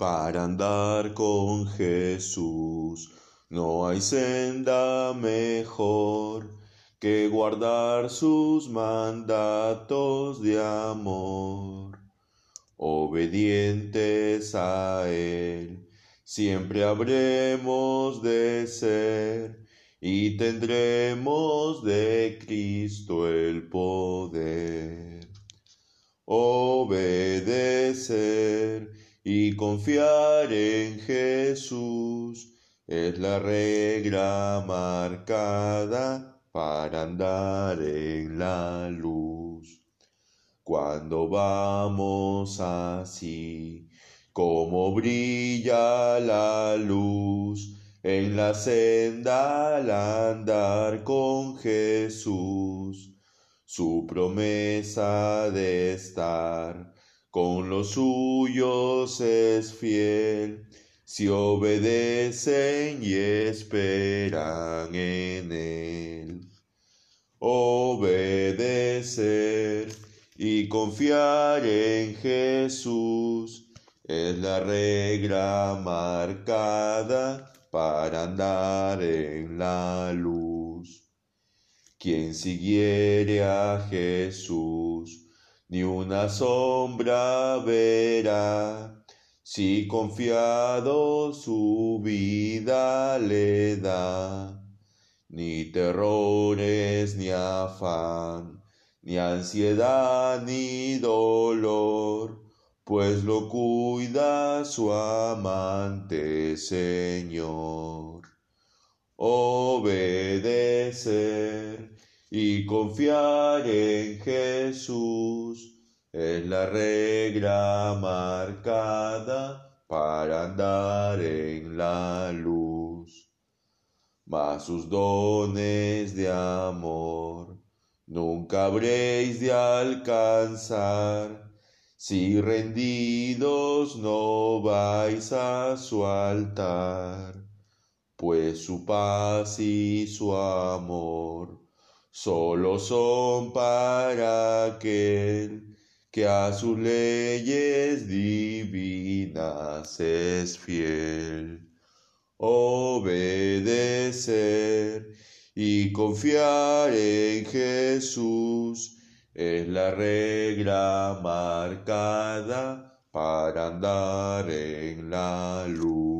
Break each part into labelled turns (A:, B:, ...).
A: Para andar con Jesús no hay senda mejor que guardar sus mandatos de amor. Obedientes a Él, siempre habremos de ser y tendremos de Cristo el poder. Obedecer y confiar en Jesús es la regla marcada para andar en la luz. Cuando vamos así, como brilla la luz en la senda al andar con Jesús, su promesa de estar con los suyos es fiel, si obedecen y esperan en él. Obedecer y confiar en Jesús es la regla marcada para andar en la luz. Quien siguiere a Jesús, ni una sombra verá, si confiado su vida le da, ni terrores, ni afán, ni ansiedad, ni dolor, pues lo cuida su amante Señor. Obedecer y confiar en Jesús es la regla marcada para andar en la luz. Mas sus dones de amor nunca habréis de alcanzar si rendidos no vais a su altar, pues su paz y su amor solo son para aquel que a sus leyes divinas es fiel. Obedecer y confiar en Jesús es la regla marcada para andar en la luz.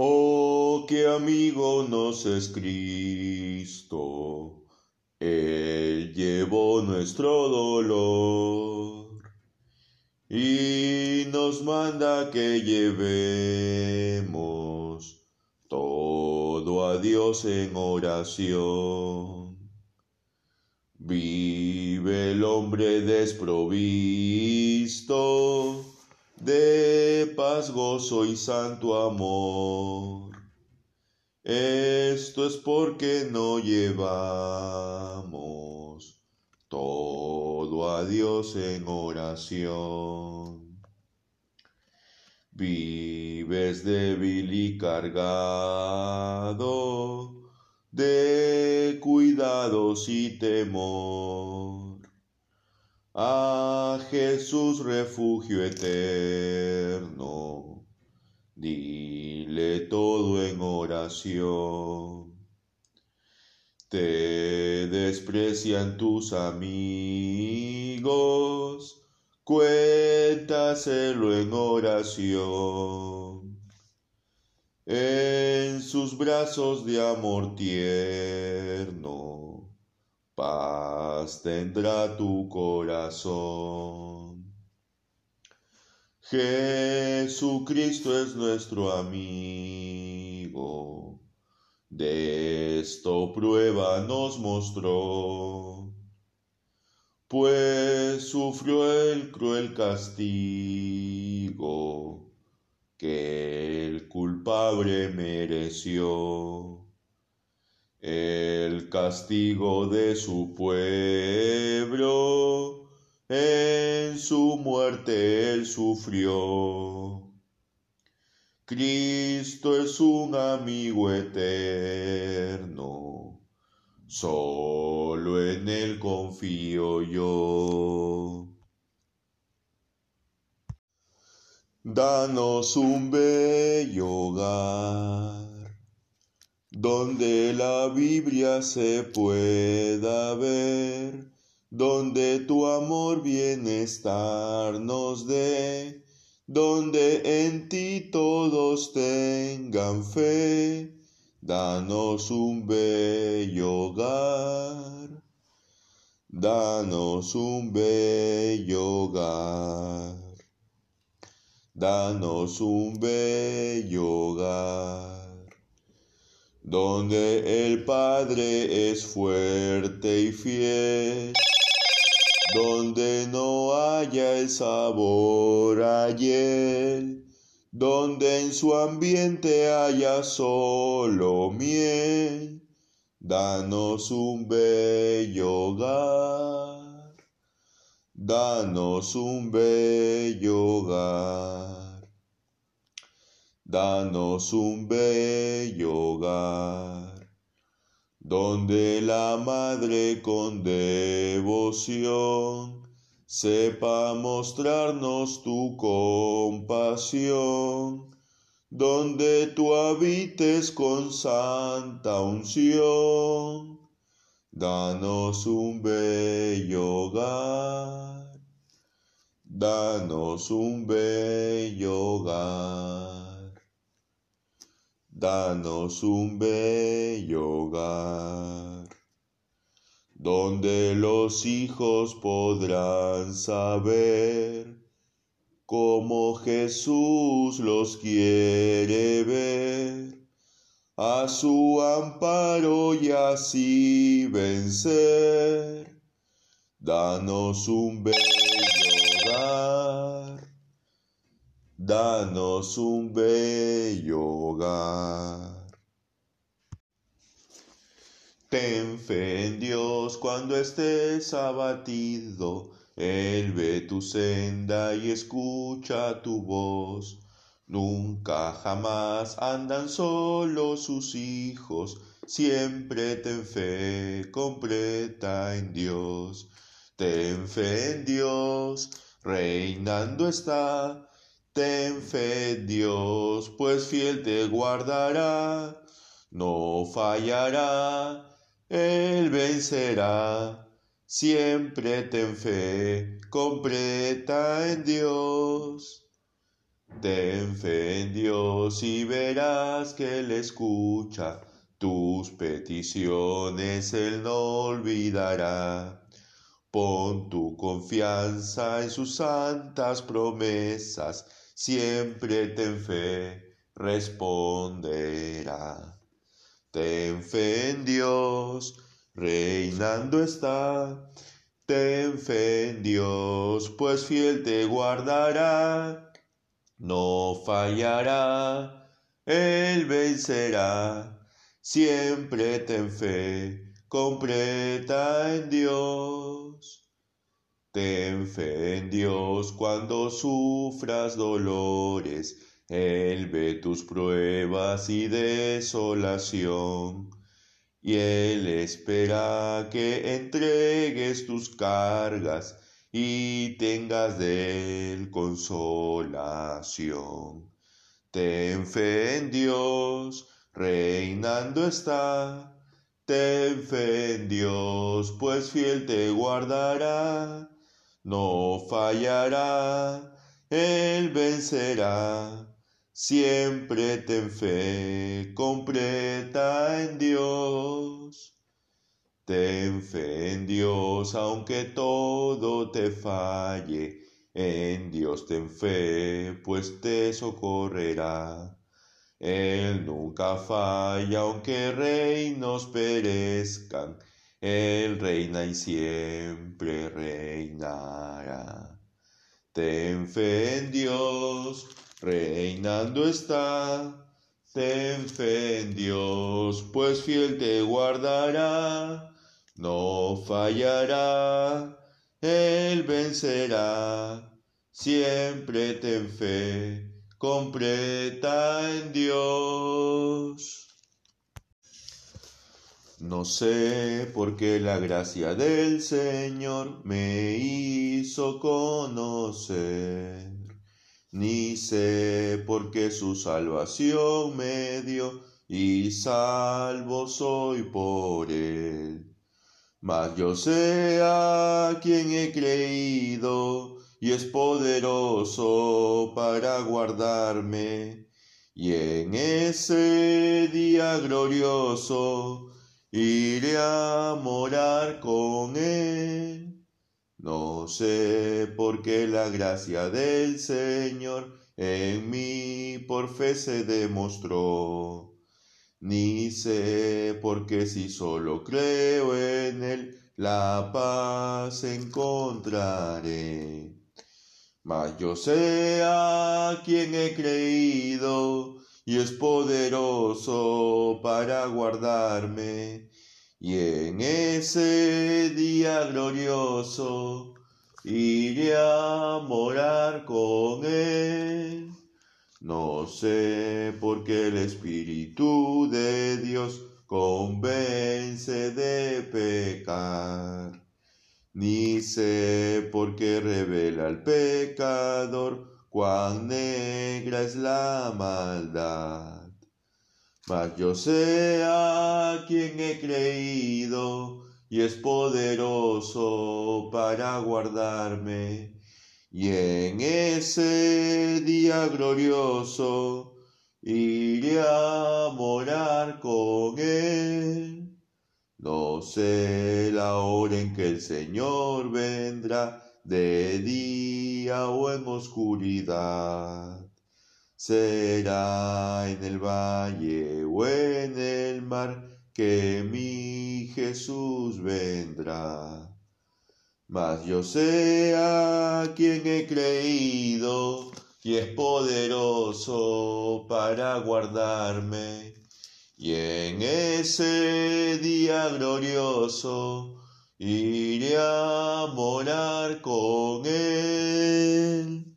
A: Oh, qué amigo nos es Cristo, Él llevó nuestro dolor y nos manda que llevemos todo a Dios en oración. Vive el hombre desprovisto de paz, gozo y santo amor. Esto es porque no llevamos todo a Dios en oración. Vives débil y cargado de cuidados y temor. A Jesús refugio eterno, dile todo en oración. Te desprecian tus amigos, cuéntaselo en oración. En sus brazos de amor tierno, paz tendrá tu corazón. Jesucristo es nuestro amigo, de esto prueba nos mostró, pues sufrió el cruel castigo que el culpable mereció. El castigo de su pueblo, en su muerte él sufrió. Cristo es un amigo eterno, solo en él confío yo. Danos un bello hogar, donde la Biblia se pueda ver, donde tu amor bienestar nos dé, donde en ti todos tengan fe. Danos un bello hogar, danos un bello hogar. Danos un bello hogar, donde el Padre es fuerte y fiel, donde no haya el sabor ayer, donde en su ambiente haya solo miel. Danos un bello hogar. Danos un bello hogar, danos un bello hogar, donde la madre con devoción sepa mostrarnos tu compasión, donde tú habites con santa unción. Danos un bello hogar, danos un bello hogar, danos un bello hogar, donde los hijos podrán saber cómo Jesús los quiere ver a su amparo y así vencer. Danos un bello danos un bello hogar. Ten fe en Dios cuando estés abatido, Él ve tu senda y escucha tu voz Nunca jamás andan solos sus hijos, siempre ten fe completa en Dios. Ten fe en Dios, reinando está. Ten fe Dios, pues fiel te guardará. No fallará, Él vencerá. Siempre ten fe completa en Dios. Ten fe en Dios y verás que Él escucha tus peticiones, Él no olvidará. Pon tu confianza en sus santas promesas, siempre ten fe, responderá. Ten fe en Dios, reinando está. Ten fe en Dios, pues fiel te guardará no fallará, Él vencerá. Siempre ten fe completa en Dios. Ten fe en Dios cuando sufras dolores. Él ve tus pruebas y desolación. Y Él espera que entregues tus cargas y tengas de él consolación. Ten fe en Dios, reinando está. Ten fe en Dios, pues fiel te guardará. No fallará, Él vencerá. Siempre ten fe completa en Dios. Ten fe en Dios, aunque todo te falle. En Dios ten fe, pues te socorrerá. Él nunca falla, aunque reinos perezcan. Él reina y siempre reinará. Ten fe en Dios, reinando está. Ten fe en Dios, pues fiel te guardará no fallará, Él vencerá, siempre ten fe completa en Dios. No sé por qué la gracia del Señor me hizo conocer ni sé por qué su salvación me dio, y salvo soy por él. Mas yo sé a quien he creído, y es poderoso para guardarme, y en ese día glorioso iré a morar con él. No sé por qué la gracia del Señor en mí por fe se demostró. Ni sé por qué si solo creo en Él, la paz encontraré. Mas yo sé a quien he creído y es poderoso para guardarme y en ese día glorioso iré a morar con Él. No sé por qué el Espíritu de Dios convence de pecar, ni sé por qué revela al pecador cuán negra es la maldad. Mas yo sé a quien he creído y es poderoso para guardarme. Y en ese día glorioso iré a morar con él. No sé la hora en que el Señor vendrá, de día o en oscuridad Será en el valle o en el mar que mi Jesús vendrá. Mas yo sé a quien he creído y es poderoso para guardarme. Y en ese día glorioso iré a morar con él.